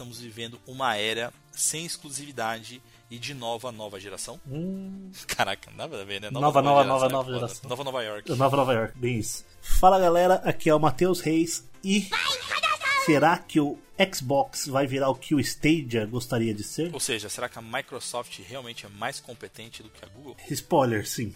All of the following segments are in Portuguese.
Estamos vivendo uma era sem exclusividade e de nova nova geração? Caraca, nada a ver, né? Hum. Nova, nova, nova, é nova foda. geração. Nova Nova York. Nova Nova York, bem isso. Fala galera, aqui é o Matheus Reis e. Será que o Xbox vai virar o que o Stadia gostaria de ser? Ou seja, será que a Microsoft realmente é mais competente do que a Google? Spoiler, sim.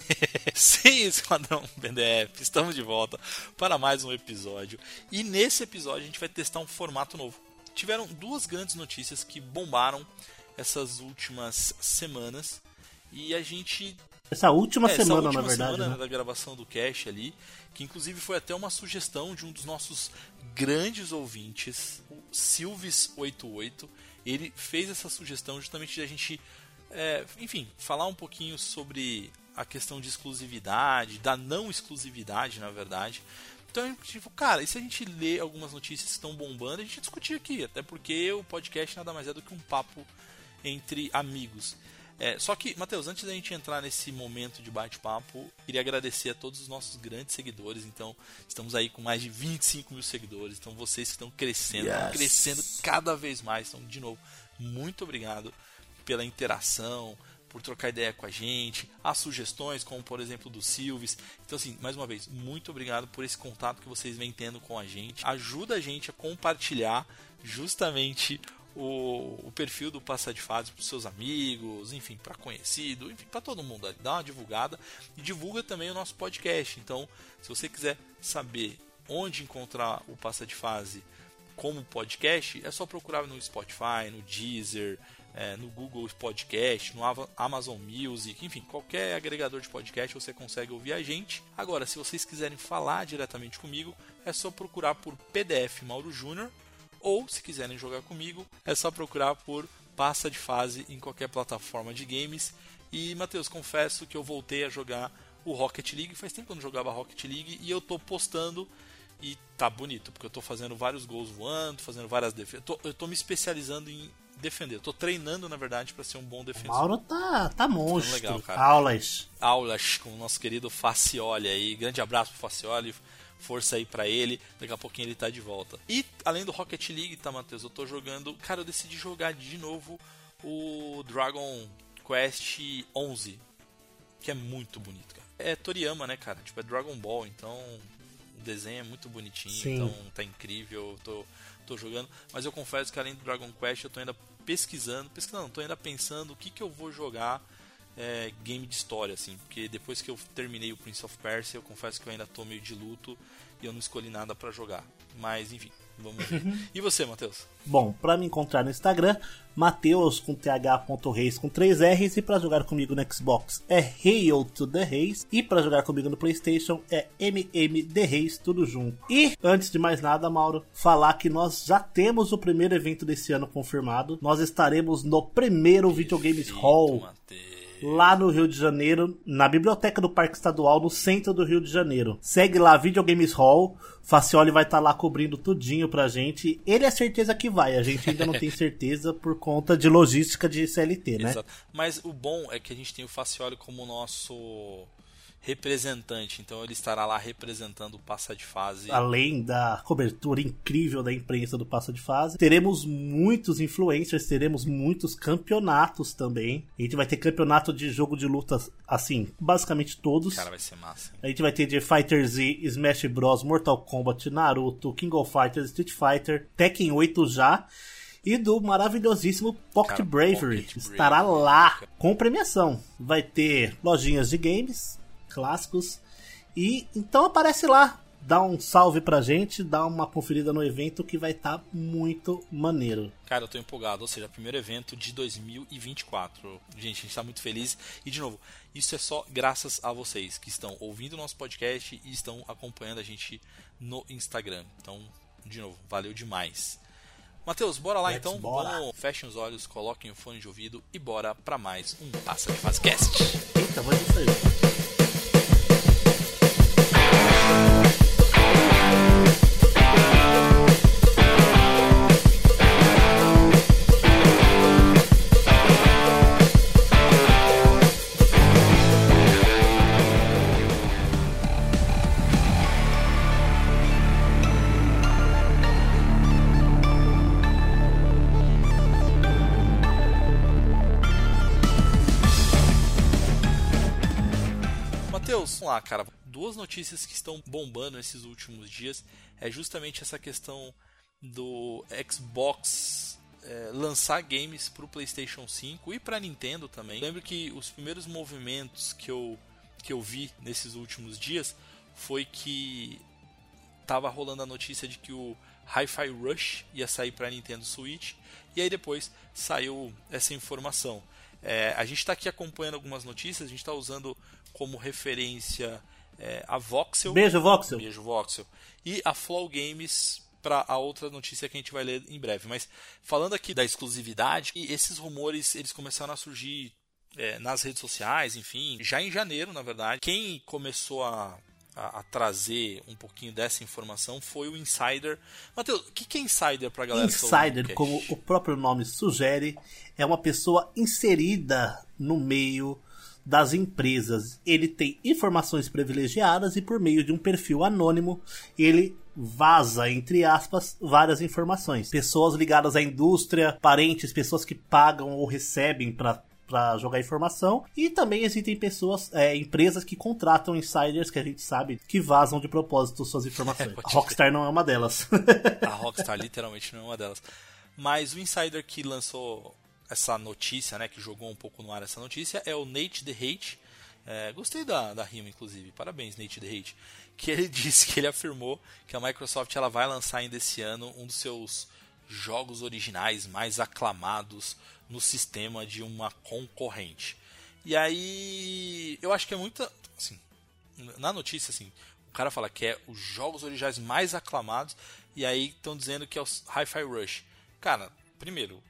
Sim, Esquadrão BDF, estamos de volta para mais um episódio. E nesse episódio a gente vai testar um formato novo. Tiveram duas grandes notícias que bombaram essas últimas semanas e a gente Essa última É, essa semana, última na verdade. semana né? da gravação do cast ali, que inclusive foi até uma sugestão de um dos nossos grandes ouvintes, o Silves88. Ele fez essa sugestão justamente de a gente, é, enfim, falar um pouquinho sobre a questão de exclusividade, da não exclusividade, na verdade. Então, tipo, cara, e se a gente lê algumas notícias que estão bombando, a gente discutir aqui, até porque o podcast nada mais é do que um papo entre amigos. É, só que, Matheus, antes da gente entrar nesse momento de bate-papo, queria agradecer a todos os nossos grandes seguidores. Então, estamos aí com mais de 25 mil seguidores. Então, vocês que estão crescendo, Yes. crescendo cada vez mais. Então, de novo, muito obrigado pela interação, por trocar ideia com a gente, as sugestões, como por exemplo do Silves. Então, assim, mais uma vez, muito obrigado por esse contato que vocês vêm tendo com a gente. Ajuda a gente a compartilhar justamente o, o perfil do Passa de Fase para seus amigos, enfim, para conhecido, enfim, para todo mundo. Dá uma divulgada e divulga também o nosso podcast. Então, se você quiser saber onde encontrar o Passa de Fase como podcast, é só procurar no Spotify, no Deezer, é, no Google Podcast, no Amazon Music, enfim, qualquer agregador de podcast você consegue ouvir a gente. Agora, se vocês quiserem falar diretamente comigo, é só procurar por PDF Mauro Júnior ou se quiserem jogar comigo, é só procurar por Passa de Fase em qualquer plataforma de games. E Matheus, confesso que eu voltei a jogar o Rocket League, faz tempo que eu não jogava Rocket League e eu tô postando e tá bonito, porque eu tô fazendo vários gols voando, fazendo várias defesas. Eu tô, eu tô me especializando em defender. Eu tô treinando, na verdade, para ser um bom defensor. Mauro tá, tá monstro. legal, cara. Aulas. aulas com o nosso querido Facioli aí. Grande abraço pro Facioli, força aí pra ele. Daqui a pouquinho ele tá de volta. E além do Rocket League, tá, Matheus? Eu tô jogando. Cara, eu decidi jogar de novo o Dragon Quest 11, que é muito bonito, cara. É Toriyama, né, cara? Tipo, é Dragon Ball, então o desenho é muito bonitinho, Sim. então tá incrível. Eu tô, tô jogando. Mas eu confesso que além do Dragon Quest, eu tô ainda pesquisando. Pesquisando, tô ainda pensando o que, que eu vou jogar é, game de história, assim, porque depois que eu terminei o Prince of Persia, eu confesso que eu ainda tô meio de luto e eu não escolhi nada pra jogar. Mas enfim, vamos ver. e você, Matheus? Bom, pra me encontrar no Instagram, Mateus com th.reis com 3 R's e pra jogar comigo no Xbox é Hail to the Reis e pra jogar comigo no PlayStation é MM The Reis, tudo junto. E antes de mais nada, Mauro, falar que nós já temos o primeiro evento desse ano confirmado. Nós estaremos no primeiro Videogames Hall Matheus. Lá no Rio de Janeiro, na biblioteca do Parque Estadual, no centro do Rio de Janeiro. Segue lá, Videogames Hall. Facioli vai estar lá cobrindo tudinho pra gente. Ele é certeza que vai, a gente ainda não tem certeza por conta de logística de CLT, né? Exato. Mas o bom é que a gente tem o Facioli como nosso representante, então ele estará lá representando o Passa de Fase. Além da cobertura incrível da imprensa do Passa de Fase, teremos muitos influencers, teremos muitos campeonatos também. A gente vai ter campeonato de jogo de lutas, assim, basicamente todos. Cara, vai ser massa. A gente vai ter de Fighter Z, Smash Bros, Mortal Kombat, Naruto, King of Fighters, Street Fighter, Tekken 8 já. E do maravilhosíssimo Pocket Cara, Bravery. Pocket Estará Bravery, lá com premiação. Vai ter lojinhas de games clássicos. E então aparece lá. dá um salve pra gente, dá uma conferida no evento que vai estar tá muito maneiro. Cara, eu tô empolgado, ou seja, primeiro evento de 2024. Gente, a gente tá muito feliz. E de novo, isso é só graças a vocês que estão ouvindo o nosso podcast e estão acompanhando a gente no Instagram. Então, de novo, valeu demais. Matheus, bora lá Let's então. bora. Vamos, fechem os olhos, coloquem o fone de ouvido e bora para mais um Passa de Fazcast. Eita, vamos isso Duas notícias que estão bombando esses últimos dias é justamente essa questão do Xbox é, lançar games para o PlayStation 5 e para Nintendo também. Lembro que os primeiros movimentos que eu, que eu vi nesses últimos dias foi que tava rolando a notícia de que o Hi-Fi Rush ia sair para Nintendo Switch e aí depois saiu essa informação. É, a gente está aqui acompanhando algumas notícias, a gente está usando como referência é, a Voxel. Beijo, Voxel. Beijo, Voxel. E a Flow Games para a outra notícia que a gente vai ler em breve. Mas falando aqui da exclusividade, esses rumores eles começaram a surgir é, nas redes sociais, enfim, já em janeiro, na verdade. Quem começou a, a, a trazer um pouquinho dessa informação foi o Insider. Matheus, o que, que é Insider para galera tá Insider, como o próprio nome sugere, é uma pessoa inserida no meio das empresas. Ele tem informações privilegiadas e por meio de um perfil anônimo, ele vaza, entre aspas, várias informações. Pessoas ligadas à indústria, parentes, pessoas que pagam ou recebem para para jogar informação e também existem pessoas, é, empresas que contratam insiders que a gente sabe que vazam de propósito suas informações. pode A Rockstar não é uma delas. A Rockstar literalmente não é uma delas. Mas o insider que lançou essa notícia, né, que jogou um pouco no ar essa notícia, é o Nate The Hate. É, gostei da, da rima, inclusive. Parabéns, Nate The Hate. Que ele disse que ele afirmou que a Microsoft ela vai lançar ainda esse ano um dos seus jogos originais mais aclamados no sistema de uma concorrente. E aí, eu acho que é muita, assim, na notícia assim, o cara fala que é os jogos originais mais aclamados e aí estão dizendo que é o Hi-Fi Rush. Cara, primeiro,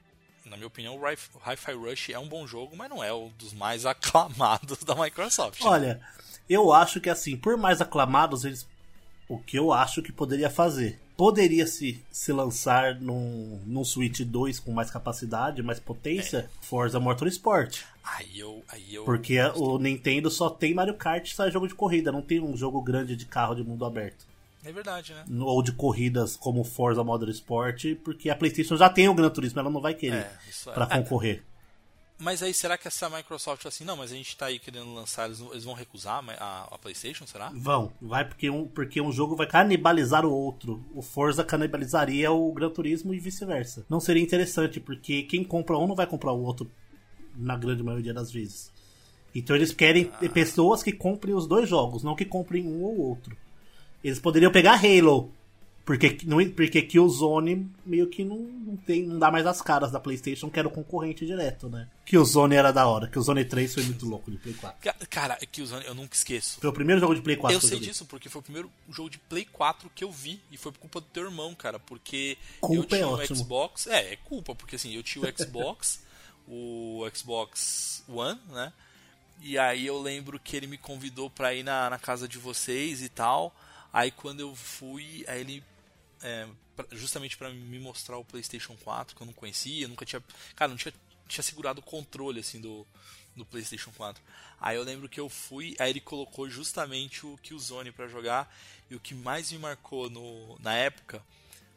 na minha opinião, o Hi- o Hi-Fi Rush é um bom jogo, mas não é um dos mais aclamados da Microsoft. né? Olha, eu acho que assim, por mais aclamados, eles. O que eu acho que poderia fazer? Poderia se, se lançar num, num Switch 2 com mais capacidade, mais potência, Forza Motorsport. Aí eu, aí eu Porque o Nintendo só tem Mario Kart e sai jogo de corrida, não tem um jogo grande de carro de mundo aberto. É verdade, né? Ou de corridas como Forza Motorsport, porque a PlayStation já tem o Gran Turismo, ela não vai querer É, é. pra concorrer. Mas aí será que essa Microsoft assim, não, mas a gente tá aí querendo lançar, eles, eles vão recusar a, a PlayStation, será? Vão, vai porque um, porque um jogo vai canibalizar o outro. O Forza canibalizaria o Gran Turismo e vice-versa. Não seria interessante, porque quem compra um não vai comprar o outro na grande maioria das vezes. Então eles querem ter pessoas que comprem os dois jogos, não que comprem um ou outro. Eles poderiam pegar Halo, porque, não, porque Killzone meio que não, não, tem, não dá mais as caras da PlayStation, que era o concorrente direto, né? Killzone era da hora. Killzone 3 foi muito louco de Play 4. Ca- Cara, é que os eu nunca esqueço. Foi o primeiro jogo de Play 4 Eu sei disso porque foi o primeiro jogo de Play 4 que eu vi e foi por culpa do teu irmão, cara, porque eu Culpa é tinha o ótimo. Xbox, é, é culpa, porque assim, eu tinha o Xbox, o Xbox One, né? E aí eu lembro que ele me convidou pra ir na, na casa de vocês e tal. Aí quando eu fui, aí ele é, justamente pra me mostrar o PlayStation 4 que eu não conhecia, nunca tinha, cara, não tinha, tinha segurado o controle assim do do PlayStation 4. Aí eu lembro que eu fui, aí ele colocou justamente o Killzone pra jogar e o que mais me marcou no, na época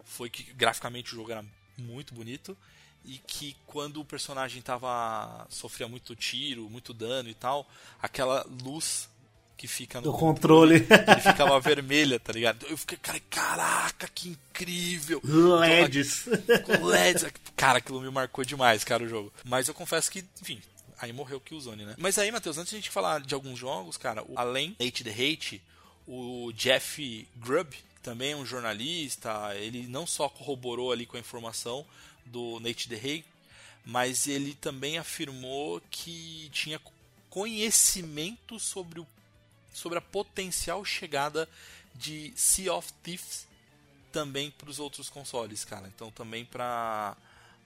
foi que graficamente o jogo era muito bonito e que quando o personagem tava sofria muito tiro, muito dano e tal, aquela luz que fica no Do controle. ele ficava vermelha, tá ligado? Eu fiquei, cara, caraca, que incrível! LEDs. Com LEDs. Cara, aquilo me marcou demais, cara, o jogo. Mas eu confesso que, enfim, aí morreu o Killzone, né? Mas aí, Matheus, antes de a gente falar de alguns jogos, cara, o- além Hate the Hate, O Jeff Grubb, que também é um jornalista, ele não só corroborou ali com a informação do Nate DeHay, mas ele também afirmou que tinha conhecimento sobre, o, sobre a potencial chegada de Sea of Thieves também para os outros consoles, cara. Então também para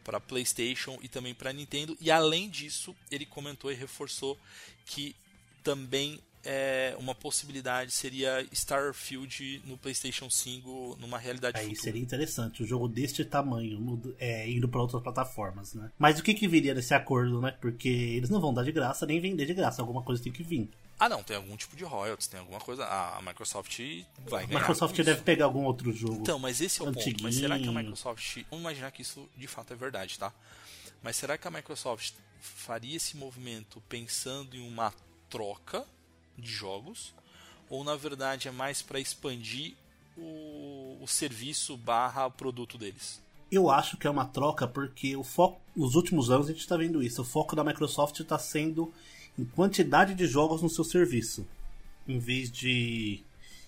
para PlayStation e também para Nintendo. E além disso, ele comentou e reforçou que também é, uma possibilidade seria Starfield no PlayStation 5 numa realidade Aí futura. seria interessante, um jogo deste tamanho, é, indo para outras plataformas, né? Mas o que, que viria desse acordo, né? Porque eles não vão dar de graça nem vender de graça, alguma coisa tem que vir. Ah, não, tem algum tipo de royalties, tem alguma coisa. A Microsoft vai ganhar. A Microsoft deve isso. pegar algum outro jogo. Então, mas esse é o antiguinho. ponto. Mas será que a Microsoft. Vamos imaginar que isso de fato é verdade, tá? Mas será que a Microsoft faria esse movimento pensando em uma troca de jogos? Ou na verdade é mais para expandir o, o serviço barra produto deles? Eu acho que é uma troca porque o foco, nos últimos anos a gente está vendo isso. O foco da Microsoft está sendo em quantidade de jogos no seu serviço, em vez de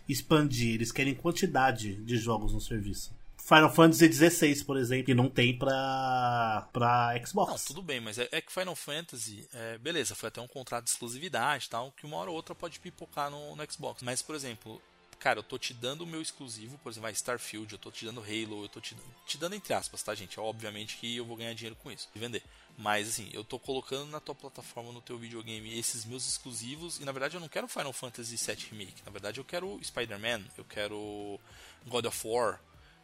expandir. Eles querem quantidade de jogos no serviço. Final Fantasy XVI, por exemplo, que não tem pra, pra Xbox. Não, tudo bem, mas é, é que Final Fantasy, é, beleza, foi até um contrato de exclusividade tal, que uma hora ou outra pode pipocar no, no Xbox. Mas, por exemplo, cara, eu tô te dando o meu exclusivo, por exemplo, Starfield, eu tô te dando Halo, eu tô te, te dando entre aspas, tá, gente? Obviamente que eu vou ganhar dinheiro com isso, de vender. Mas assim, eu tô colocando na tua plataforma, no teu videogame, esses meus exclusivos, e na verdade eu não quero Final Fantasy VII Remake, na verdade eu quero Spider-Man, eu quero God of War,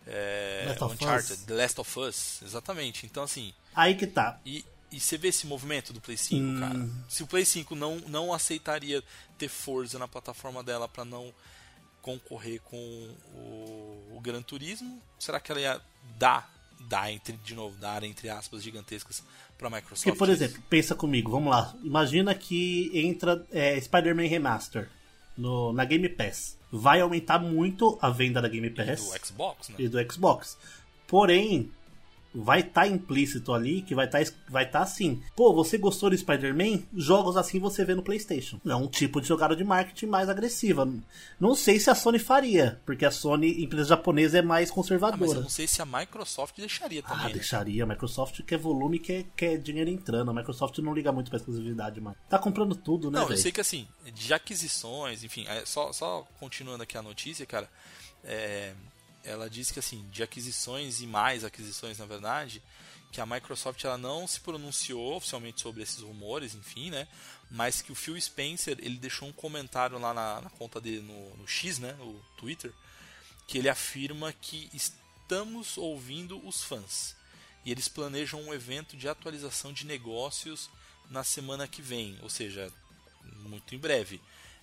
é, Last of Uncharted, Us. The Last of Us, exatamente. Então assim, Aí que tá. e, e você vê esse movimento do Play 5, Hum. cara. Se o Play 5 não, não aceitaria ter Forza na plataforma dela para não concorrer com o, o Gran Turismo, será que ela ia dar, dar entre, de novo, dar entre aspas gigantescas para a Microsoft? Porque, por exemplo, pensa comigo, vamos lá. Imagina que entra é, Spider-Man Remaster no, na Game Pass. Vai aumentar muito a venda da Game E Pass do Xbox, né? e do Xbox. Porém, vai estar implícito ali que vai estar vai tá assim. Pô, você gostou do Spider-Man? Jogos assim você vê no PlayStation. É um tipo de jogada de marketing mais agressiva. Não sei se a Sony faria, porque a Sony, empresa japonesa, é mais Ah, mas eu conservadora. não sei se a Microsoft deixaria também. Ah, né? deixaria. A Microsoft quer volume, quer, quer dinheiro entrando. A Microsoft não liga muito pra exclusividade, mano. Tá comprando tudo, né, Não, eu velho? sei que assim, de aquisições, enfim, é, só, só continuando aqui a notícia, cara, é, ela diz que assim, de aquisições e mais aquisições, na verdade, que a Microsoft ela não se pronunciou oficialmente sobre esses rumores, enfim, né? Mas que o Phil Spencer ele deixou um comentário lá na, na conta dele no, no X, né? No Twitter, que ele afirma que estamos ouvindo os fãs e eles planejam um evento de atualização de negócios na semana que vem, ou seja, muito em breve.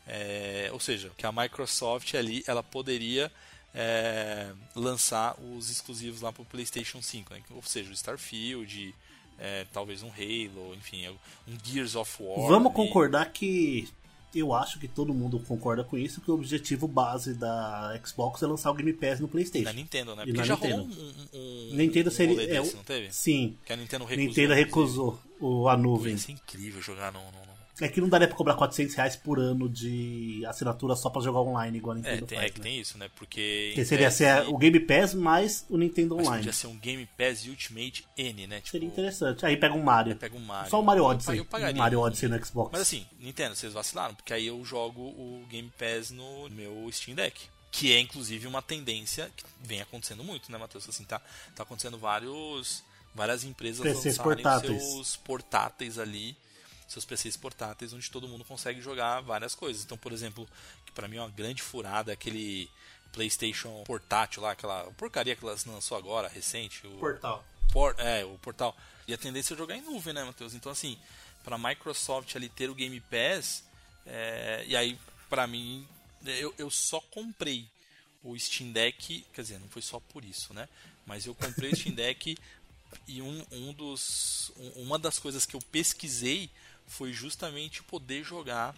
É, ou seja, que a Microsoft ali ela poderia é, lançar os exclusivos lá para o PlayStation 5, né? ou seja, o Starfield, é, talvez um Halo, enfim, um Gears of War. Vamos ali. concordar que. Eu acho que todo mundo concorda com isso, que o objetivo base da Xbox é lançar o Game Pass no PlayStation. Na Nintendo, né? E Porque já Nintendo. rolou um, um, um, Nintendo um seria. rolê é, desse, não teve? Sim. Que a Nintendo recusou. Nintendo recusou o, a nuvem. Ia ser incrível jogar no, no, no- É que não daria pra cobrar 400 reais por ano de assinatura só pra jogar online, igual a É, Nintendo tem, faz. é que né? tem isso, né? Porque. Que seria ser o Game Pass mais o Nintendo mas Online. podia ser um Game Pass Ultimate N, né? Tipo, Seria interessante. Aí pega um Mario. Pega um Mario. Só o Mario Odyssey. eu pagaria. o Mario Odyssey no Xbox. Mas assim, Nintendo, vocês vacilaram, porque aí eu jogo o Game Pass no meu Steam Deck. Que é inclusive uma tendência que vem acontecendo muito, né, Matheus? Assim, tá, tá acontecendo vários. Várias empresas PCs lançarem portáteis. seus portáteis ali, seus PCs portáteis, onde todo mundo consegue jogar várias coisas. Então, por exemplo, que pra mim é uma grande furada, aquele PlayStation portátil lá, aquela porcaria que elas lançou agora, recente. O, Portal. por- é, o portal. E a tendência é jogar em nuvem, né, Matheus? Então, assim, pra Microsoft ali ter o Game Pass, é, e aí, pra mim, eu, eu só comprei o Steam Deck, quer dizer, não foi só por isso, né? Mas eu comprei o Steam Deck e um, um dos, um- uma das coisas que eu pesquisei foi justamente poder jogar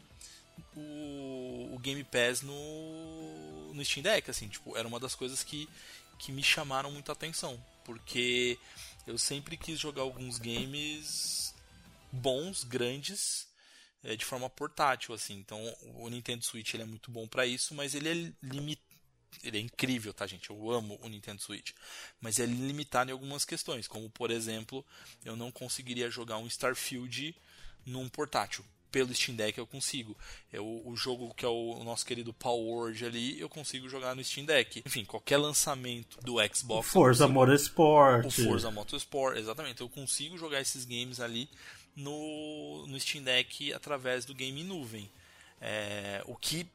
o, o Game Pass no, no Steam Deck, assim, tipo, era uma das coisas que, que me chamaram muita atenção, porque eu sempre quis jogar alguns games bons, grandes, é, de forma portátil, assim. Então, o Nintendo Switch ele é muito bom para isso, mas ele é limitado. Ele é incrível, tá, gente? Eu amo o Nintendo Switch. Mas ele é limitado em algumas questões, como, por exemplo, eu não conseguiria jogar um Starfield num portátil pelo Steam Deck eu consigo. Eu, o jogo que é o, nosso querido Power ali, eu consigo jogar no Steam Deck. Enfim, qualquer lançamento do Xbox. Forza Motorsport. O Forza Motorsport, exatamente. Eu consigo jogar esses games ali no, no Steam Deck através do game em nuvem. É, o que,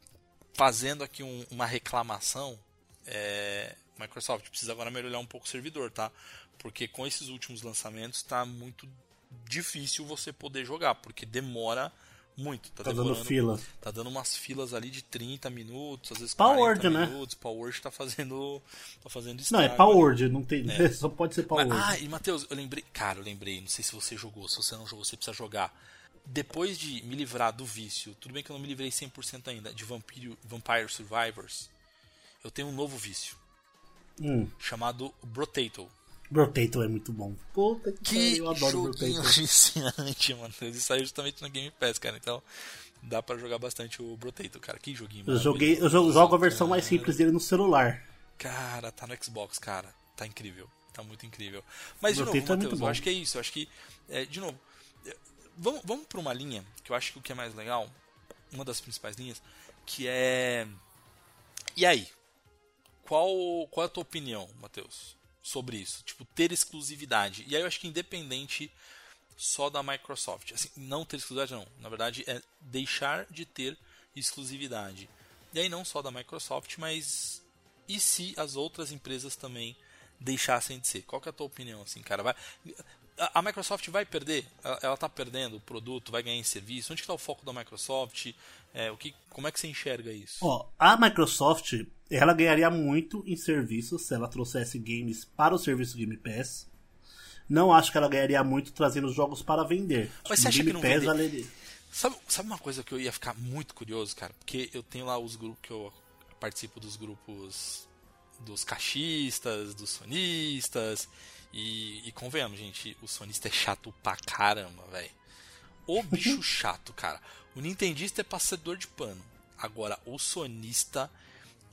fazendo aqui um, uma reclamação, é, Microsoft precisa agora melhorar um pouco o servidor, tá? Porque com esses últimos lançamentos está muito difícil você poder jogar, porque demora muito. Tá, tá dando fila. Tá dando umas filas ali de 30 minutos, às vezes Power 40 né? minutos. Power tá fazendo. Tá fazendo Não, é Power não tem. É. Só pode ser Power Ah, e Matheus, eu lembrei. Cara, eu lembrei, não sei se você jogou, se você não jogou, você precisa jogar. Depois de me livrar do vício, tudo bem que eu não me livrei 100% ainda, de Vampire, Vampire Survivors, eu tenho um novo vício. Hum. Chamado Brotato. Brotato é muito bom. Puta que, que eu adoro joguinho viciante, mano. Ele saiu justamente no Game Pass, cara. Então dá pra jogar bastante o Brotato, cara. Que joguinho. Eu joguei, eu jogo, a versão mais simples dele no celular. Cara, tá no Xbox, cara. Tá incrível. Tá muito incrível. Mas, de novo, é Matheus, eu acho que é isso. Eu acho que, é, de novo, vamos, vamos pra uma linha que eu acho que o que é mais legal, uma das principais linhas, que é. E aí? Qual, qual é a tua opinião, Matheus? sobre isso, tipo ter exclusividade. E aí eu acho que independente só da Microsoft, assim, não ter exclusividade não, na verdade é deixar de ter exclusividade. E aí não só da Microsoft, mas e se as outras empresas também deixassem de ser? Qual que é a tua opinião assim, cara? Vai a Microsoft vai perder? Ela está perdendo o produto, vai ganhar em serviço? Onde está o foco da Microsoft? É, o que, como é que você enxerga isso? Ó, a Microsoft ela ganharia muito em serviços se ela trouxesse games para o serviço Game Pass. Não acho que ela ganharia muito trazendo jogos para vender. Mas você acha Game que não Pass, sabe, sabe uma coisa que eu ia ficar muito curioso, cara? Porque eu tenho lá os grupos que eu participo dos grupos dos caixistas, dos sonistas. E, e convenhamos, gente, o sonista é chato pra caramba, velho. O bicho chato, cara. O nintendista é passador de pano. Agora, o sonista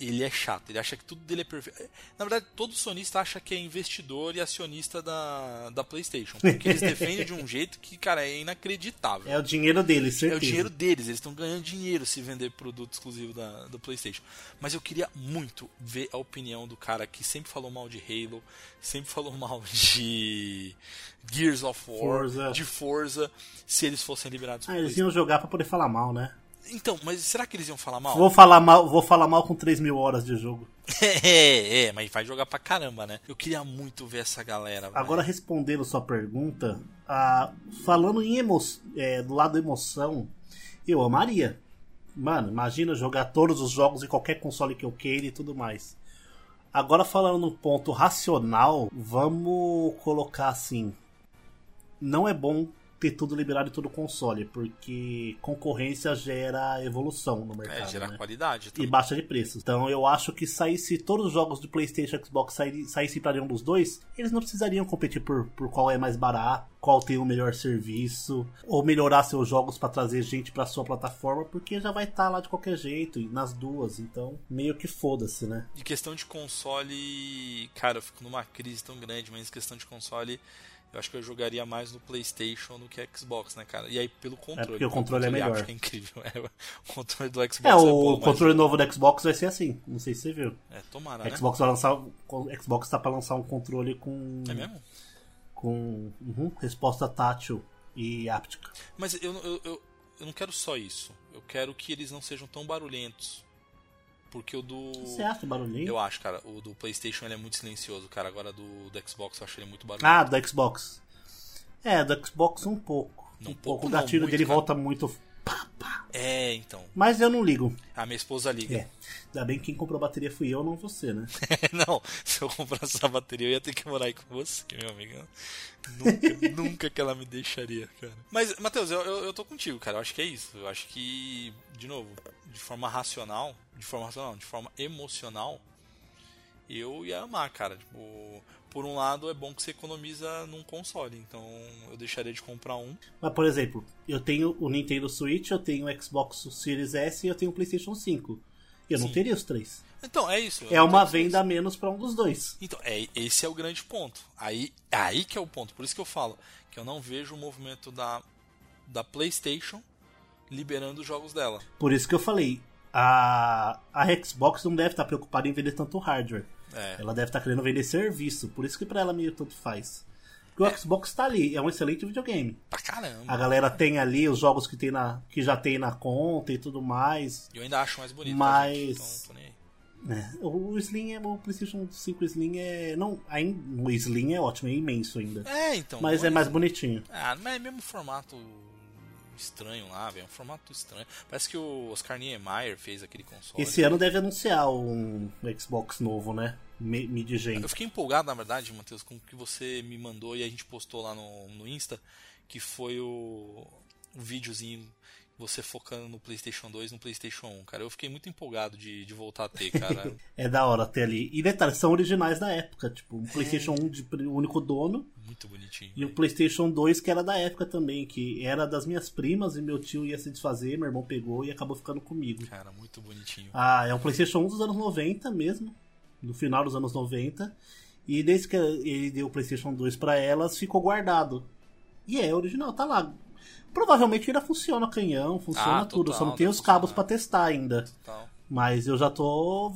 ele é chato, ele acha que tudo dele é perfeito. Na verdade, todo sonista acha que é investidor e acionista da, da PlayStation. Porque eles defendem de um jeito que, cara, é inacreditável. É o dinheiro deles, certeza. É o dinheiro deles, eles estão ganhando dinheiro se vender produto exclusivo da, da PlayStation. Mas eu queria muito ver a opinião do cara que sempre falou mal de Halo, sempre falou mal de Gears of War, Forza. de Forza, se eles fossem liberados. Ah, eles iam jogar para poder falar mal, né? Então, mas será que eles iam falar mal? Vou falar mal, vou falar mal com 3 mil horas de jogo. é, é, mas vai jogar pra caramba, né? Eu queria muito ver essa galera. Agora, véio. respondendo sua pergunta, ah, falando em emo é, do lado emoção, eu amaria. Mano, imagina jogar todos os jogos em qualquer console que eu queira e tudo mais. Agora, falando no ponto racional, vamos colocar assim: não é bom ter tudo liberado em todo console, porque concorrência gera evolução no mercado. É, gera né? qualidade. Também. E baixa de preço. Então eu acho que saísse todos os jogos do PlayStation e Xbox saíssem para nenhum dos dois, eles não precisariam competir por, por qual é mais barato, qual tem o melhor serviço, ou melhorar seus jogos para trazer gente para sua plataforma, porque já vai estar tá lá de qualquer jeito, nas duas. Então meio que foda-se, né? De questão de console, cara, eu fico numa crise tão grande, mas questão de console eu acho que eu jogaria mais no PlayStation do que Xbox, né, cara? E aí pelo controle. É porque o controle, é melhor. Acho que é incrível. É, o controle do Xbox é, é o bom, controle mas... novo do Xbox vai ser assim. Não sei se você viu. É, tomara, né? Xbox vai lançar, o Xbox tá para lançar um controle com É mesmo? Com uhum, resposta tátil e áptica. Mas eu, eu, eu, eu não quero só isso. Eu quero que eles não sejam tão barulhentos. Porque o do. Você acha barulhinho? Eu acho, cara. O do PlayStation ele é muito silencioso, cara. Agora do, do Xbox eu acho ele muito barulhento. Ah, do Xbox. É, do Xbox um pouco. Não, um pouco. O gatilho dele cara. volta muito. É, então. Mas eu não ligo. A minha esposa liga. É. Ainda bem que quem comprou a bateria fui eu, não você, né? não, se eu comprasse a bateria eu ia ter que morar aí com você, meu amigo. Nunca, nunca que ela me deixaria, cara. Mas, Matheus, eu, eu, eu, tô contigo, cara. Eu acho que é isso. Eu acho que, de novo, de forma racional, de forma racional, de forma emocional, eu ia amar, cara. Tipo, por um lado é bom que você economiza num console, então eu deixaria de comprar um. Mas, por exemplo, eu tenho o Nintendo Switch, eu tenho o Xbox Series S e eu tenho o PlayStation 5. Eu não Sim. teria os três. Então, é isso. É uma venda a menos pra um dos dois. Então, é, esse é o grande ponto. Aí, aí que é o ponto. Por isso que eu falo que eu não vejo o movimento da, da PlayStation liberando os jogos dela. Por isso que eu falei, a, a Xbox não deve estar preocupada em vender tanto hardware. É. Ela deve estar querendo vender serviço. Por isso que pra ela meio tanto faz. Porque o Xbox tá ali, é um excelente videogame. Pra caramba. A galera tem ali os jogos que, tem na, que já tem na conta e tudo mais. Eu ainda acho mais bonito. Mas- tá, gente? Então, né? O Slim é. O PlayStation 5 Slim é. Não, ainda, o Slim é ótimo, é imenso ainda. É, então. Mas é mais bonitinho. Ah, mas é mesmo formato estranho lá, velho. É um formato estranho. Parece que o Oscar Niemeyer fez aquele console. Esse ano deve anunciar um Xbox novo, né? Mid-gen. Eu fiquei empolgado, na verdade, Matheus, com o que você me mandou e a gente postou lá no, no Insta, que foi o, o videozinho você focando no PlayStation 2 e no PlayStation 1, cara. Eu fiquei muito empolgado de, de voltar a ter, cara. É da hora ter ali. E detalhes, são originais da época. Tipo, o PlayStation 1 de único dono muito bonitinho. e o PlayStation 2 que era da época também, que era das minhas primas e meu tio ia se desfazer, meu irmão pegou e acabou ficando comigo. Cara, muito bonitinho. Ah, é um PlayStation 1 dos anos 90 mesmo, no final dos anos 90. E desde que ele deu o PlayStation 2 pra elas, ficou guardado. E é original, tá lá. Provavelmente ainda funciona canhão, funciona Ah, tudo, só total, não tem os cabos funcionar. pra testar ainda. Tal. Mas eu já tô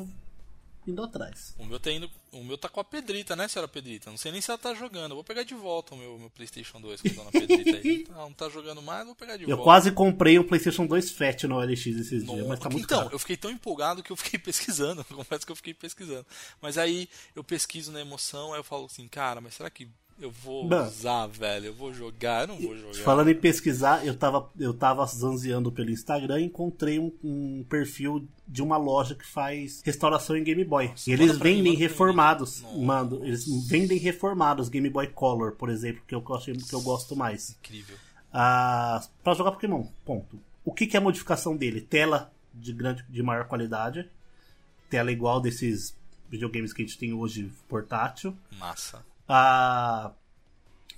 indo atrás. O meu tá indo. O meu tá com a Pedrita, né, senhora Pedrita? Não sei nem se ela tá jogando. Eu vou pegar de volta o meu, meu PlayStation 2 com a dona Pedrita aí. Ela não tá jogando mais, vou pegar de Eu volta. quase comprei um PlayStation 2 Fat no OLX esses No- dias, mas tá muito então, caro. eu fiquei tão empolgado que eu fiquei pesquisando. Confesso que eu fiquei pesquisando. Mas aí eu pesquiso na emoção, aí eu falo assim, cara, mas será que eu vou Não. usar, velho? Eu vou jogar? Eu não vou jogar. Falando em pesquisar, eu tava, eu tava zanzeando pelo Instagram e encontrei um, um perfil de uma loja que faz restauração em Game Boy. Nossa, e eles pra vendem pra mim. reformados. Mando, eles vendem reformados Game Boy Color, por exemplo, que eu, achei, que eu gosto mais. Incrível. Ah, para jogar Pokémon, ponto. O que, que é a modificação dele? Tela de grande, de maior qualidade, tela igual desses videogames que a gente tem hoje portátil. Massa. A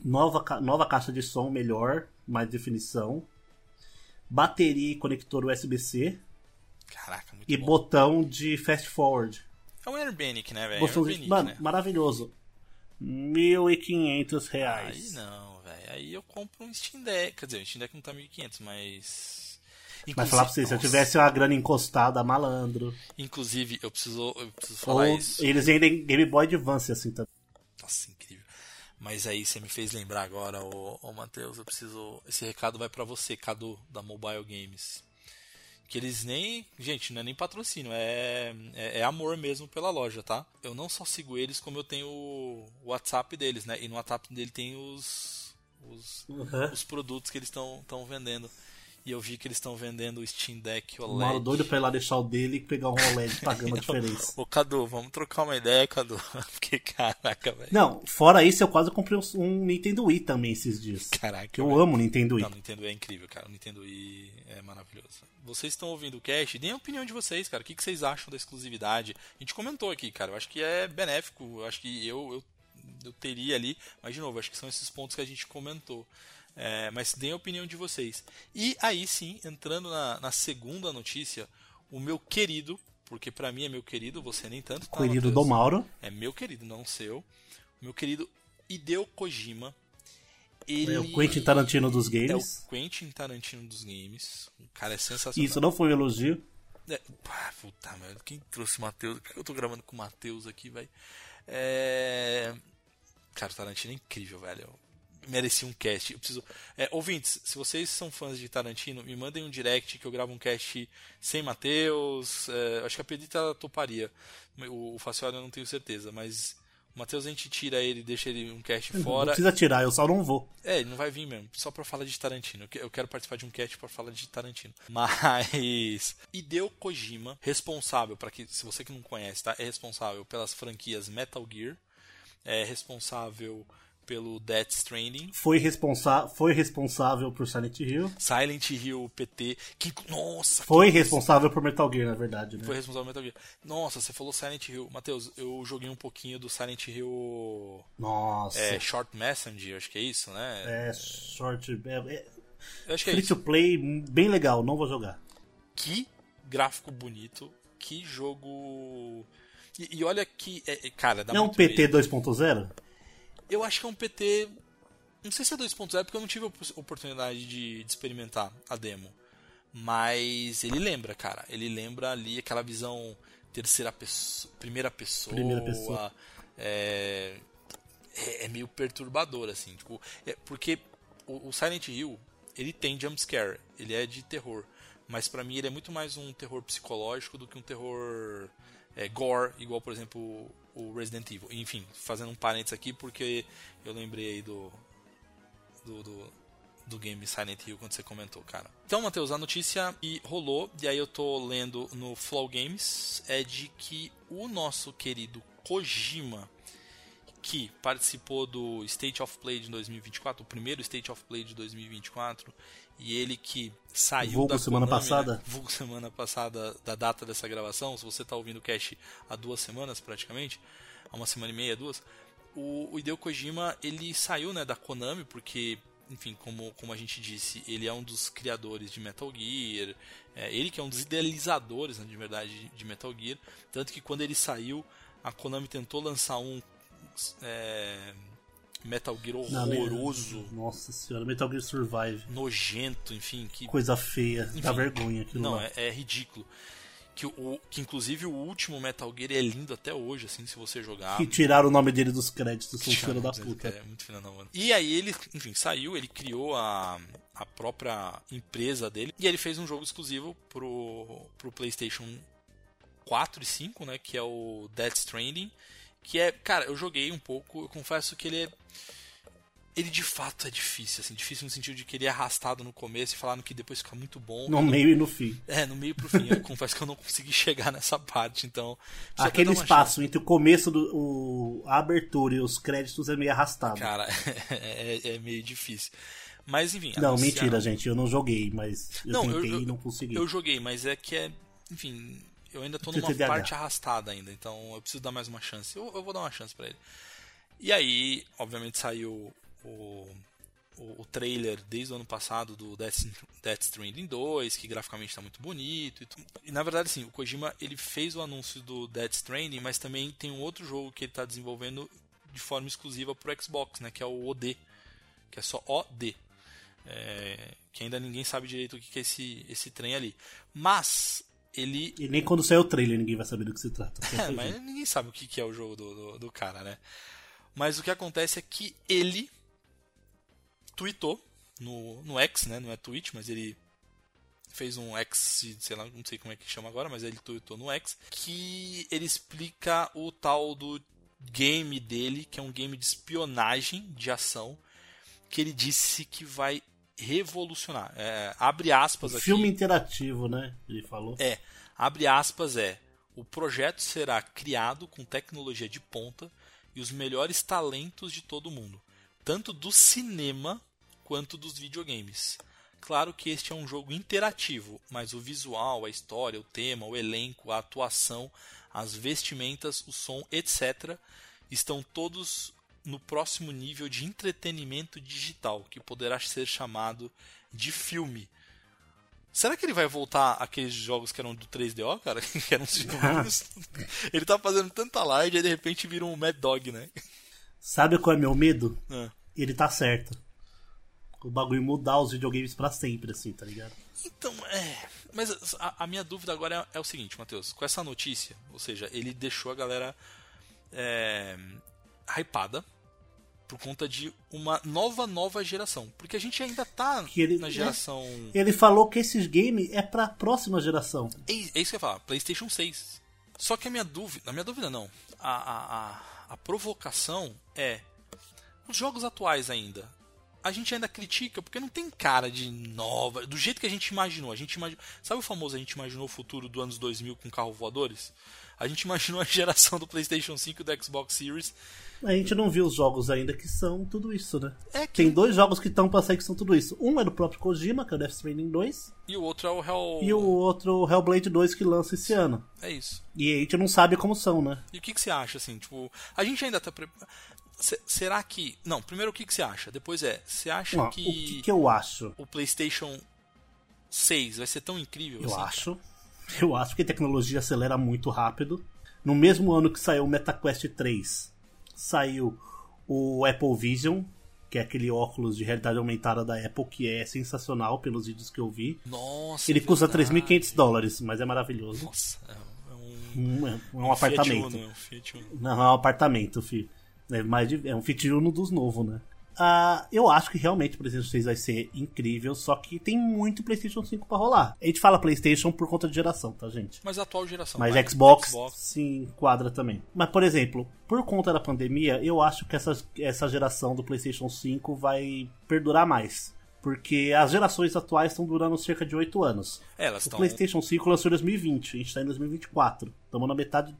nova, nova caixa de som melhor, mais definição. Bateria e conector USB-C. Caraca, muito E bom. botão de fast forward. É um Airbanic, né, velho? Botão Mano, né? maravilhoso. 1.500 Aí reais. não, velho. Aí eu compro um Steam Deck. Quer dizer, o Steam Deck não tá 1.500, mas... Mas falar pra você, se eu Nossa. tivesse uma grana encostada, malandro. Inclusive, eu preciso, eu preciso Ou falar isso. eles vendem Game Boy Advance assim também. Nossa, incrível. Mas aí você me fez lembrar agora, ô, ô Matheus, eu preciso. Esse recado vai pra você, Cadu, da Mobile Games. Que eles nem. Gente, não é nem patrocínio, é, é, é amor mesmo pela loja, tá? Eu não só sigo eles, como eu tenho o WhatsApp deles, né? E no WhatsApp dele tem os. os, os produtos que eles estão vendendo. E eu vi que eles estão vendendo o Steam Deck OLED. Mauro doido pra ir lá deixar o dele e pegar um OLED pagando a diferença. Ô Cadu, vamos trocar uma ideia, Cadu. Porque, caraca, velho. Não, fora isso, eu quase comprei um, Nintendo Wii também esses dias. Caraca, Eu velho. amo o Nintendo Wii. Não, o Nintendo é incrível, cara. O Nintendo Wii é maravilhoso. Vocês estão ouvindo o cast? Deem a opinião de vocês, cara. O que que vocês acham da exclusividade? A gente comentou aqui, cara. Eu acho que é benéfico. Eu acho que eu, eu, eu teria ali. Mas, de novo, acho que são esses pontos que a gente comentou. É, mas deem a opinião de vocês. E aí sim, entrando na, na segunda notícia, o meu querido, porque pra mim é meu querido, você nem tanto. tá, Querido do Mauro. É meu querido, não seu. Meu querido Hideo Kojima. Ele É o Quentin Tarantino dos é games. o Quentin Tarantino dos games. O cara é sensacional. Isso não foi um elogio. É, pá, puta merda, quem trouxe o Matheus? Por que eu tô gravando com o Matheus aqui, velho? É... Cara, o Tarantino é incrível, velho. Merecia um cast. Eu preciso. É, ouvintes, se vocês são fãs de Tarantino, me mandem um direct que eu gravo um cast sem Matheus. É, acho que a Pedrita toparia. O, o eu não tenho certeza, mas o Matheus a gente tira ele, deixa ele um cast Não fora. precisa tirar, eu só não vou. É, ele não vai vir mesmo, só pra falar de Tarantino. Eu quero participar de um cast pra falar de Tarantino. Mas Hideo Kojima, responsável para que se você que não conhece, tá? É responsável pelas franquias Metal Gear, é responsável pelo Death Stranding. Foi, responsa foi responsável por Silent Hill. Silent Hill PT, que nossa, Foi que... responsável por Metal Gear, na verdade, né? Foi responsável por Metal Gear. Nossa, você falou Silent Hill. Matheus, eu joguei um pouquinho do Silent Hill Nossa. é, Short Messenger, acho que é isso, né? É, short. É, é, Eu acho que é free isso. to play, bem legal, não vou jogar. Que gráfico bonito, que jogo. E, e olha que. é- é- cara, dá é um PT medo. 2.0? Eu acho que é um PT. Não sei se é 2.0, porque eu não tive a opo- oportunidade de, de experimentar a demo. Mas ele lembra, cara. Ele lembra ali aquela visão terceira pessoa, primeira pessoa. Primeira pessoa. É, é, é meio perturbador, assim. Tipo, é- porque o, o Silent Hill, ele tem jumpscare, ele é de terror. Mas pra mim ele é muito mais um terror psicológico do que um terror é, gore, igual, por exemplo, o Resident Evil. Enfim, fazendo um parênteses aqui, porque eu lembrei aí do, do, do, do game Silent Hill quando você comentou, cara. Então, Matheus, a notícia que rolou, e aí eu tô lendo no Flow Games, é de que o nosso querido Kojima, que participou do State of Play de 2024, o primeiro State of Play de 2024, e ele que saiu Vulgo da semana Konami, passada. Né? Vulgo semana passada da data dessa gravação, se você está ouvindo o cast há duas semanas praticamente, há uma semana e meia, duas, o, o Hideo Kojima ele saiu né, da Konami porque enfim, como, como a gente disse, ele é um dos criadores de Metal Gear, é, ele que é um dos idealizadores, né, de verdade, de Metal Gear, tanto que quando ele saiu, a Konami tentou lançar um é, Metal Gear Não, horroroso, Nossa senhora, Metal Gear Survive. nojento, enfim, que Coisa feia, dá Enfim, vergonha aquilo não, é, é ridículo. Que, o, que inclusive o último Metal Gear é lindo até hoje, assim, se você jogar. Que tiraram o nome dele dos créditos, são Tiraram, filho da puta. É muito filho da mano. E aí ele, enfim, saiu, ele criou a, a própria empresa dele e ele fez um jogo exclusivo pro, pro PlayStation 4 e 5, né, que é o Death Stranding, que é, cara, eu joguei um pouco, eu confesso que ele é ele de fato é difícil, assim, difícil no sentido de que ele é arrastado no começo e falaram que depois fica muito bom. No meio e no fim. É, no meio pro fim. Eu confesso que eu não consegui chegar nessa parte, então. Aquele espaço entre o começo do o, a abertura e os créditos é meio arrastado. chance. Cara, é, é meio difícil. Mas enfim. não, anunciaram- mentira, gente. Eu não joguei, mas eu Não, eu- tentei eu- e não consegui. Eu joguei, mas é que é. Enfim, eu ainda tô numa parte arrastada ainda, então eu preciso dar mais uma chance. Eu, eu vou dar uma chance pra ele. E aí, obviamente, saiu o, o, o trailer desde o ano passado do Death, Death Stranding 2, que graficamente está muito bonito. E, e, na verdade, sim, o Kojima ele fez o anúncio do Death Stranding, mas também tem um outro jogo que ele está desenvolvendo de forma exclusiva pro Xbox, né, que é o OD, que é só OD. É, que ainda ninguém sabe direito o que que é esse, esse trem ali. Mas ele E nem quando sair o trailer ninguém vai saber do que se trata. é, mas ninguém sabe o que é o jogo do, do, do cara, né? Mas o que acontece é que ele tweetou no, no X, né? Não é Twitch, mas ele fez um X, sei lá, não sei como é que chama agora, mas ele tweetou no X, que ele explica o tal do game dele, que é um game de espionagem, de ação, que ele disse que vai revolucionar. É, abre aspas aqui. Filme interativo, né? Ele falou. É, abre aspas é, o projeto será criado com tecnologia de ponta e os melhores talentos de todo mundo, tanto do cinema quanto dos videogames. Claro que este é um jogo interativo, mas o visual, a história, o tema, o elenco, a atuação, as vestimentas, o som, etc., estão todos no próximo nível de entretenimento digital, que poderá ser chamado de filme. Será que ele vai voltar aqueles jogos que eram do 3DO, cara? que eram os filmes? ele tá fazendo tanta live e de repente vira um Mad Dog, né? Sabe qual é meu medo? Ah. Ele tá certo. O bagulho mudar os videogames pra sempre, assim, tá ligado? Então, é. Mas a, a minha dúvida agora é, é o seguinte, Matheus. Com essa notícia, ou seja, ele deixou a galera é, hypada por conta de uma nova, nova geração. Porque a gente ainda tá ele- na geração. Ele falou que esse game é pra próxima geração. É, é isso que eu ia falar, PlayStation 6. Só que a minha dúvida, a minha dúvida não, a, a, a, a provocação é os jogos atuais ainda. A gente ainda critica porque não tem cara de nova, do jeito que a gente imaginou. A gente imagi... Sabe o famoso a gente imaginou o futuro do anos 2000 com carro voadores? a gente imaginou a geração do PlayStation 5 e do Xbox Series. A gente não viu os jogos ainda que são tudo isso, né? É que... Tem dois jogos que estão pra sair que são tudo isso. Um é do próprio Kojima, que é o Death Stranding 2. E o outro é o Hell. E o outro, Hellblade 2, que lança esse ano. É isso. E a gente não sabe como são, né? E o que, que você acha, assim? Tipo, a gente ainda tá. Pre... Será que. Não, primeiro o que, que você acha? Depois é. Você acha Não, que. O que, que eu acho? O PlayStation 6 vai ser tão incrível Eu assim? acho. Eu acho que a tecnologia acelera muito rápido. No mesmo ano que saiu o MetaQuest 3, saiu o Apple Vision, que é aquele óculos de realidade aumentada da Apple, que é sensacional pelos vídeos que eu vi. Nossa. Ele é custa verdade. 3.500 dólares, mas é maravilhoso. Nossa, é um. Um, é um Fiat apartamento. Uno, é um Fiat Uno. Não, é um apartamento, filho. É, mais de, é um Fit Uno dos novos, né? Ah, eu acho que realmente o PlayStation 6 vai ser incrível, só que tem muito PlayStation 5 pra rolar. A gente fala PlayStation por conta de geração, tá, gente? Mas a atual geração. Mas vai. Xbox, Xbox. se enquadra também. Mas, por exemplo, por conta da pandemia, eu acho que essa, essa geração do PlayStation 5 vai perdurar mais. Porque as gerações atuais estão durando cerca de 8 anos. É, elas O estão. PlayStation 5 lançou em 2020, a gente tá em 2024. Estamos na metade.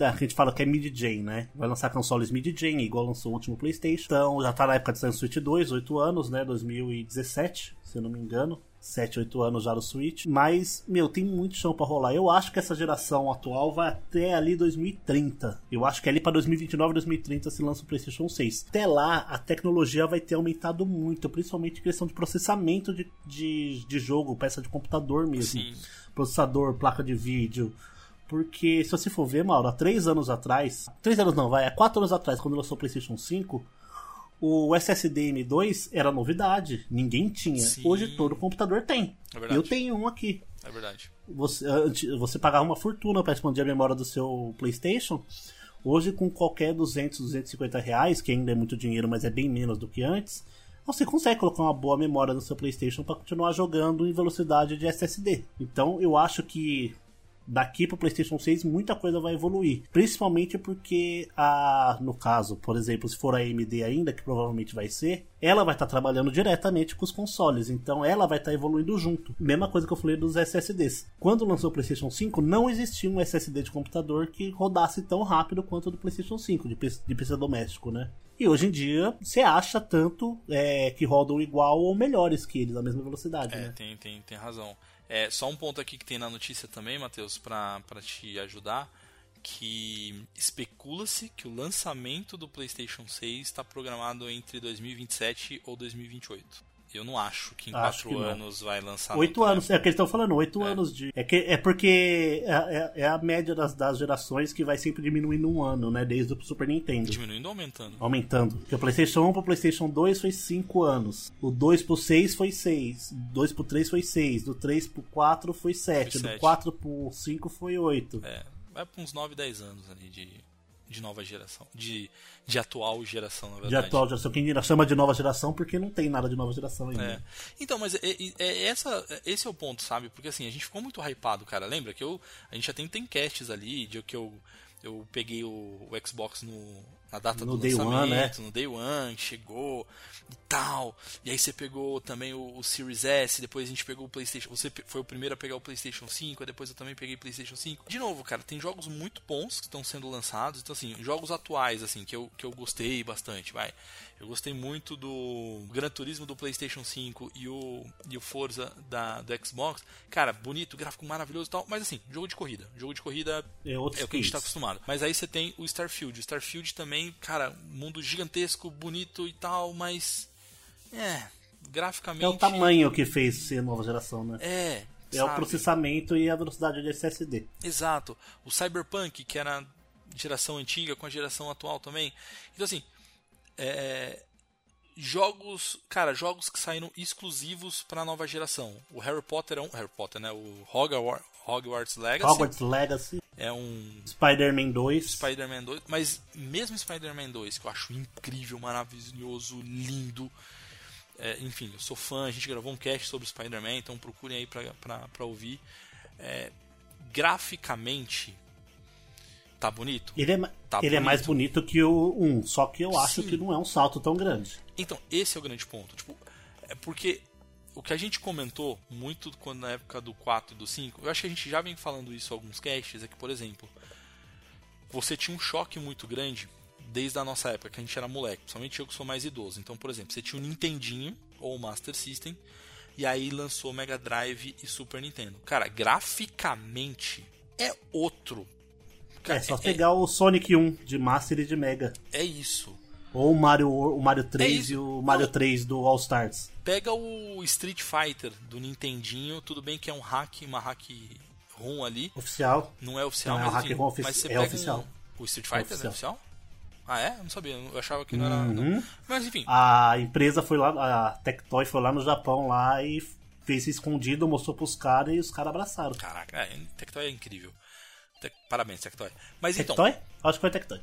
A gente fala que é mid-gen, né? Vai lançar consoles mid-gen, igual lançou o último PlayStation. Então já tá na época de sair o Switch 2, 8 anos, né? 2017, se eu não me engano. 7, 8 anos já no Switch. Mas, meu, tem muito chão pra rolar. Eu acho que essa geração atual vai até ali 2030. Eu acho que ali pra 2029, 2030 se lança o PlayStation 6. Até lá, a tecnologia vai ter aumentado muito, principalmente em questão de processamento de, de, de jogo, peça de computador mesmo Sim. processador, placa de vídeo. Porque se você for ver, Mauro, há três anos atrás. Três anos não, vai, há quatro anos atrás, quando lançou o PlayStation 5, o SSD M2 era novidade. Ninguém tinha. Sim. Hoje todo computador tem. É. Eu tenho um aqui. É verdade. Você, você pagava uma fortuna para expandir a memória do seu PlayStation. Hoje, com qualquer 200, 250 reais, que ainda é muito dinheiro, mas é bem menos do que antes, você consegue colocar uma boa memória no seu PlayStation para continuar jogando em velocidade de SSD. Então, eu acho que daqui para o PlayStation 6 muita coisa vai evoluir, principalmente porque a, no caso, por exemplo, se for a AMD ainda, que provavelmente vai ser, ela vai estar trabalhando diretamente com os consoles, então ela vai estar evoluindo junto. Mesma coisa que eu falei dos SSDs. Quando lançou o PlayStation 5, não existia um SSD de computador que rodasse tão rápido quanto o do PlayStation 5 de de PC doméstico, né? E hoje em dia você acha tanto é, que rodam igual ou melhores que eles, a mesma velocidade, É, né? tem, tem, tem razão. É, só um ponto aqui que tem na notícia também, Matheus, pra te ajudar, que especula-se que o lançamento do PlayStation 6 está programado entre 2027 ou 2028. Eu não acho que em Acho quatro que não. anos vai lançar. Oito anos, é o que eles estão falando, oito anos de. É, que, é porque é, é- é a média das, das gerações que vai sempre diminuindo um ano, né? Desde o Super Nintendo. Diminuindo ou aumentando? Aumentando. Porque o PlayStation 1 pro PlayStation 2 foi 5 anos. O 2 pro 6 foi 6. O 2 pro 3 foi 6. Do 3 pro 4 foi 7. Foi Do sete. 4 pro 5 foi 8. É, vai pra uns 9, 10 anos ali de, de nova geração. De, de atual geração, na De verdade. atual geração. Quem chama de nova geração porque não tem nada de nova geração ainda. É. Então, mas é, é- é essa, esse é o ponto, sabe? Porque assim, a gente ficou muito hypado, cara. Lembra que eu. A gente já tem, tem casts ali de que eu, eu peguei o, o Xbox no, na data No do day one, lançamento, né? no Day One, chegou e tal. E aí você pegou também o, o Series S, depois a gente pegou o PlayStation. Você foi o primeiro a pegar o PlayStation 5, aí depois eu também peguei o PlayStation 5. De novo, cara, tem jogos muito bons que estão sendo lançados. Então, assim, jogos atuais, assim, que eu, que eu gostei bastante, vai. Eu gostei muito do Gran Turismo do PlayStation 5 e o, e o Forza da, do Xbox. Cara, bonito, gráfico maravilhoso e tal. Mas assim, jogo de corrida. Jogo de corrida É é o que a gente tá 15. acostumado. Mas aí você tem o Starfield. O Starfield também, cara, mundo gigantesco, bonito e tal, mas. É. Graficamente. É o tamanho que fez ser nova geração, né? É. É o sabe? processamento e a velocidade de SSD. Exato. O Cyberpunk, que era a geração antiga com a geração atual também. Então, assim, é, jogos, cara, jogos que saíram exclusivos para a nova geração. O Harry Potter é um, Harry Potter, né? O Hogwarts, Hogwarts Legacy Hogwarts Legacy, é um Spider-Man 2. Spider-Man 2, mas mesmo Spider-Man 2, que eu acho incrível, maravilhoso, lindo. é, enfim, eu sou fã, a gente gravou um cast sobre Spider-Man, então procurem aí pra, pra, pra ouvir. É, graficamente, tá bonito? Ele é, Tá ele é mais bonito. bonito que o 1, só que eu acho Sim. que não é um salto tão grande. Então, esse é o grande ponto. Tipo, é porque o que a gente comentou muito quando na época do 4 e do 5, eu acho que a gente já vem falando isso em alguns casts, é que, por exemplo, você tinha um choque muito grande desde a nossa época, que a gente era moleque, principalmente eu que sou mais idoso. Então, por exemplo, você tinha o Nintendinho ou o Master System, e aí lançou Mega Drive e Super Nintendo. Cara, graficamente é outro. Cara, É só pegar o Sonic 1 de Master e de Mega. é isso. Ou o Mario, o Mario 3 isso. e o Mario Não. 3 do All Stars. Pega o Street Fighter do Nintendinho, tudo bem que é um hack, uma hack ROM ali, Oficial. não é oficial, Não, é mas, um hack enfim, ROM ofici- mas você é pega oficial. Um, o Street Fighter é oficial. oficial? Ah, é? Não sabia, eu achava que não era. Uhum. não. Mas enfim, A empresa foi lá, a Tectoy foi lá no Japão lá e fez escondido, mostrou pros caras e os caras abraçaram. caraca, é, Tectoy é incrível. Tec- Parabéns, Tectoy. Mas então, Tectoy? Acho que foi Tectoy.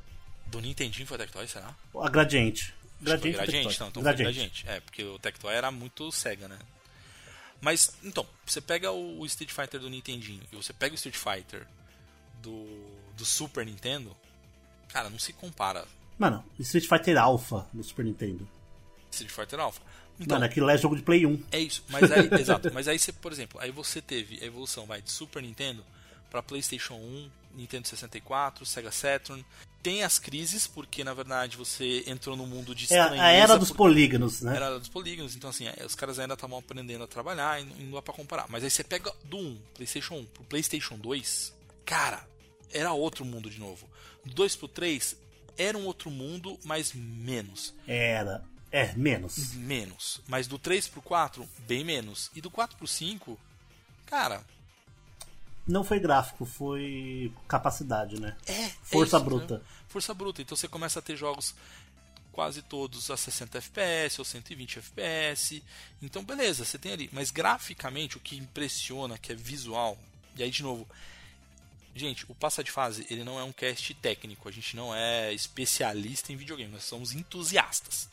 do Nintendinho foi Tectoy, será? A Gradiente. Gradiente, ou Gradiente, não, então Gradiente. Gradiente. É, porque o Tectoy era muito cega, né? Mas, então, você pega o Street Fighter do Nintendinho e você pega o Street Fighter do, do Super Nintendo, cara, não se compara Mano, Street Fighter Alpha no Super Nintendo. Street Fighter Alpha. Então, Mano, aquilo é jogo de Play 1. é isso. Mas aí, exato. Mas aí você, por exemplo, aí você teve a evolução vai de Super Nintendo para PlayStation 1, Nintendo 64, Sega Saturn. Tem as crises porque na verdade você entrou no mundo de É a- estranheza. era dos polígonos, né? Era dos polígonos, então assim, é, os caras ainda estavam aprendendo a trabalhar não- e não dá pra comparar. Mas aí você pega do 1, PlayStation 1 pro PlayStation 2, cara, era outro mundo de novo. Do 2 pro 3 era um outro mundo, mas menos. Era. É, menos. Menos. Mas do 3 pro 4, bem menos. E do 4 pro 5, cara, Não foi gráfico, foi capacidade, né? é. Força é isso, bruta. né? Força bruta. Então você começa a ter jogos quase todos a 60 FPS ou 120 FPS. Então, beleza, você tem ali. Mas graficamente, o que impressiona, que é visual. E aí, de novo, gente, o Passa de Fase ele não é um cast técnico. A gente não é especialista em videogame. Nós somos entusiastas.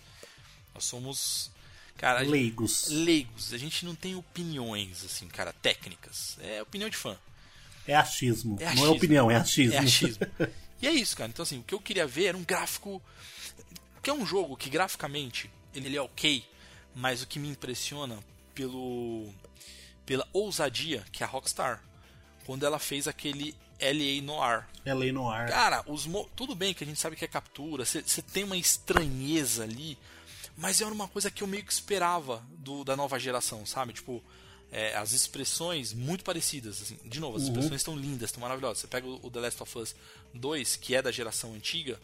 Nós somos. Cara, a gente- Leigos. leigos. A gente não tem opiniões, assim, cara, técnicas. É opinião de fã. É achismo. É Não achismo. é opinião, é achismo. É achismo. e é isso, cara. Então, assim, o que eu queria ver era um gráfico. Que é um jogo que graficamente ele, é ok, mas o que me impressiona pelo pela ousadia que é a Rockstar quando ela fez aquele LA Noir. É lei no ar. Cara, os mo- tudo bem que a gente sabe que é captura, você tem uma estranheza ali, mas era uma coisa que eu meio que esperava do, da nova geração, sabe? Tipo, é, as expressões muito parecidas. Assim. De novo, as expressões estão lindas, estão maravilhosas. Você pega o, The Last of Us 2, que é da geração antiga,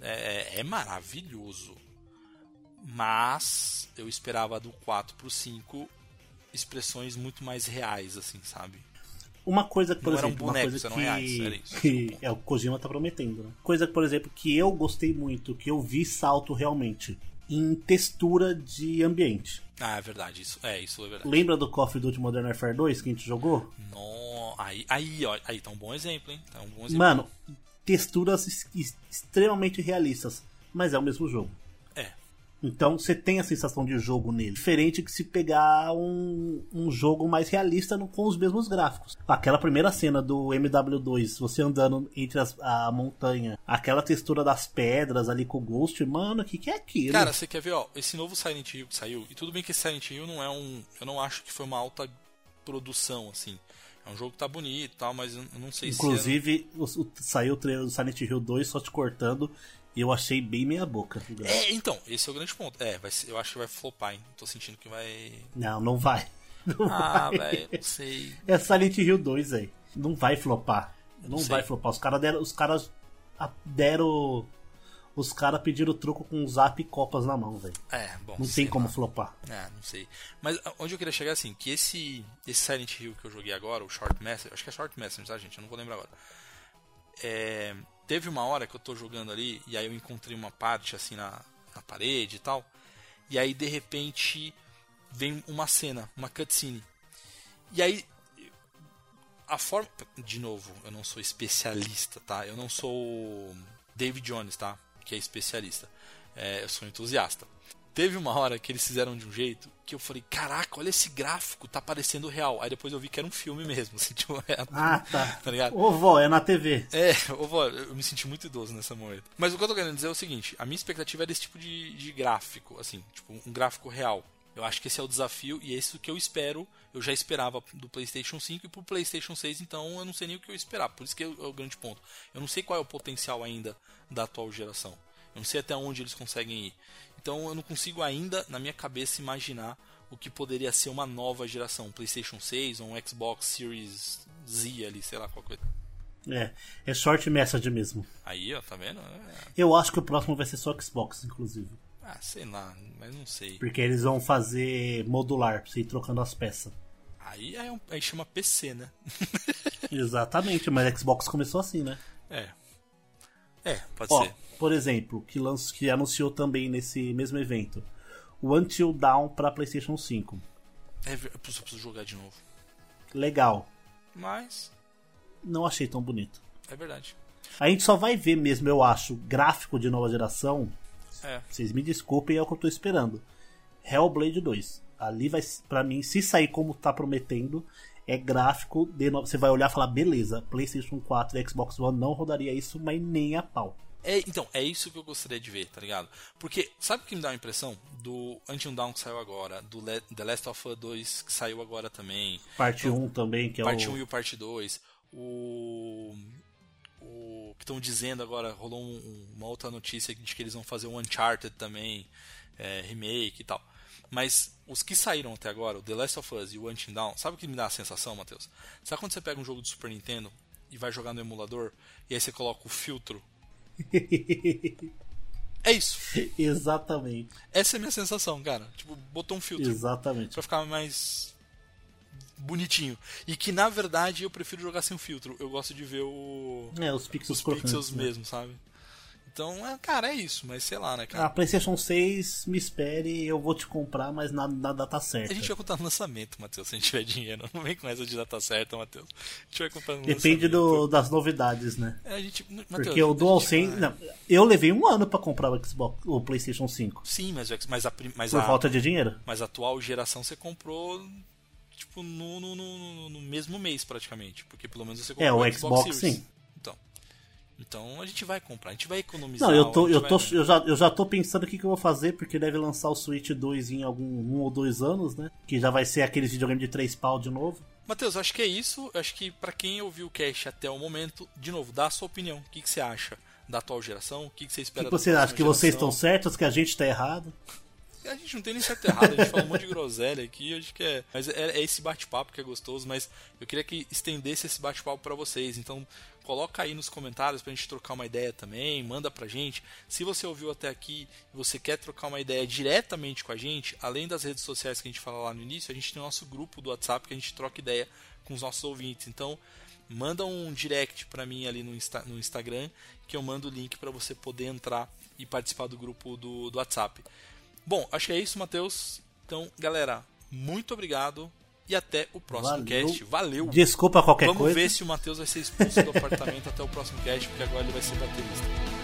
é, é maravilhoso. Mas eu esperava do 4 pro 5 expressões muito mais reais, assim, sabe? Uma coisa que, por Não exemplo, uma coisa que, reais, isso. que é o Kojima tá prometendo, né? Coisa que, por exemplo, que eu gostei muito, que eu vi salto realmente em textura de ambiente. Ah, é verdade, isso é, isso é verdade. Lembra do Call of Duty Modern Warfare 2 que a gente jogou? No, aí, aí, ó, aí tá um bom exemplo, hein? Tá um bom exemplo. Mano, texturas extremamente realistas, mas é o mesmo jogo. É. Então você tem a sensação de jogo nele. Diferente que se pegar um, um jogo mais realista no- com os mesmos gráficos. Aquela primeira cena do MW2, você andando entre as- a montanha, aquela textura das pedras ali com o Ghost, mano, o que, que é aquilo? Cara, você quer ver, ó, esse novo Silent Hill que saiu, e tudo bem que esse Silent Hill não é um. Eu não acho que foi uma alta produção, assim. É um jogo que tá bonito e tal, mas eu não sei Inclusive, o- o- saiu o trailer do Silent Hill 2 só te cortando. Eu achei bem meia boca. É, então, esse é o grande ponto. É, vai ser- eu acho que vai flopar, hein? Tô sentindo que vai. Não, não vai. Não Ah, velho, não sei. É Silent Hill 2 aí. Não vai flopar. Não sei. vai flopar. Os caras deram. Os caras deram. Os caras pediram truco com zap e copas na mão, velho. É, bom. Não tem como lá. flopar. É, não sei. Mas onde eu queria chegar assim, que esse esse Silent Hill que eu joguei agora, o Short Message, acho que é Short Message, tá, gente? Eu não vou lembrar agora. É, teve uma hora que eu tô jogando ali e aí eu encontrei uma parte assim na, na parede e tal. E aí de repente vem uma cena, uma cutscene. E aí a forma, de novo, eu não sou especialista, tá? Eu não sou David Jones, tá? Que é especialista. É, eu sou entusiasta. Teve uma hora que eles fizeram de um jeito que eu falei, caraca, olha esse gráfico, tá parecendo real. Aí depois eu vi que era um filme mesmo, assim, tipo, é, Ah, tá. tá ligado? Ô, vó, é na TV. É, ô, vó, eu me senti muito idoso nessa momento. Mas o que eu tô querendo dizer é o seguinte: a minha expectativa era esse tipo de, de gráfico, assim, tipo, um gráfico real. Eu acho que esse é o desafio e é isso que eu espero. Eu já esperava do PlayStation 5 e pro PlayStation 6, então eu não sei nem o que eu esperar. Por isso que é o grande ponto. Eu não sei qual é o potencial ainda da atual geração. Eu não sei até onde eles conseguem ir. Então eu não consigo ainda, na minha cabeça, imaginar o que poderia ser uma nova geração, um PlayStation 6 ou um Xbox Series Z ali, sei lá qual coisa. É, é short message mesmo. Aí, ó, tá vendo? É... Eu acho que o próximo vai ser só Xbox, inclusive. Ah, sei lá, mas não sei. Porque eles vão fazer modular, pra você ir trocando as peças. Aí, é um, aí chama PC, né? Exatamente, mas Xbox começou assim, né? É. É, pode Ó, ser. Por exemplo, que, lanç, que anunciou também nesse mesmo evento. O Until Dawn pra PlayStation 5. É, eu preciso, jogar de novo. Legal. Mas, Não achei tão bonito. é verdade. A gente só vai ver mesmo, eu acho, gráfico de nova geração. É. Vocês me desculpem, é o que eu tô esperando. Hellblade 2. Ali vai, pra mim, se sair como tá prometendo, é gráfico de novo. Você vai olhar e falar, beleza, PlayStation 4 e Xbox One não rodaria isso, mas nem a pau. É, então, é isso que eu gostaria de ver, tá ligado? Porque, sabe o que me dá uma impressão? Do Until Dawn que saiu agora, do Le- The Last of Us 2 que saiu agora também, Parte 1 também, que é parte o. 1 e o parte 2, o. O que estão dizendo agora, rolou um- um- uma outra notícia de que eles vão fazer um Uncharted também, é, remake e tal. Mas os que saíram até agora, o The Last of Us e o Until Dawn, sabe o que me dá a sensação, Matheus? Sabe quando você pega um jogo do Super Nintendo e vai jogar no emulador e aí você coloca o filtro? É isso. Exatamente. Essa é a minha sensação, cara. Tipo, botou um filtro Exatamente. pra ficar mais bonitinho. E que na verdade eu prefiro jogar sem filtro. Eu gosto de ver o É, os pixels os crocantes, pixels né? mesmo, sabe? Então, é, cara, é isso, mas sei lá, né, cara? A PlayStation 6, me espere, eu vou te comprar, mas na, na data certa. A gente vai comprar no lançamento, Matheus, se a gente tiver dinheiro. Não vem com essa de data certa, Matheus. A gente vai comprar no Depende lançamento. do, das novidades, né? É, a gente, Matheus, Porque o DualSense. vai- Não, eu levei um ano pra comprar o Xbox, o PlayStation 5. Sim, mas, mas, a, mas, Por a, falta de dinheiro. mas a atual geração você comprou, tipo, no, no, no, no mesmo mês praticamente. Porque pelo menos você comprou É, o Xbox, Xbox, sim. Então, a gente vai comprar, a gente vai economizar. Não, eu, tô, eu, tô, eu, já, eu já tô pensando o que, que eu vou fazer, porque deve lançar o Switch 2 em algum um ou dois anos, né? Que já vai ser aqueles videogame de 3 pau de novo. Matheus, acho que é isso. Acho que pra quem ouviu o cast até o momento, de novo, dá a sua opinião. O que, que você acha da atual geração? O que, que você espera que da você acha? próxima Que vocês estão geração? certos, que a gente tá errado? A gente não tem nem certo errado, a gente fala um monte de groselha aqui, acho que é. Mas é, é esse bate-papo que é gostoso, mas eu queria que estendesse esse bate-papo pra vocês. Então, coloca aí nos comentários pra gente trocar uma ideia também, manda pra gente. Se você ouviu até aqui e você quer trocar uma ideia diretamente com a gente, além das redes sociais que a gente fala lá no início, a gente tem o nosso grupo do WhatsApp que a gente troca ideia com os nossos ouvintes. Então, manda um direct pra mim ali no, Insta- no Instagram, que eu mando o link pra você poder entrar e participar do grupo do, do WhatsApp. Bom, acho que é isso, Matheus. Então, galera, muito obrigado e até o próximo Valeu. cast. Valeu! Desculpa qualquer Vamos coisa. ver se o Matheus vai ser expulso do apartamento até o próximo cast, porque agora ele vai ser baterista.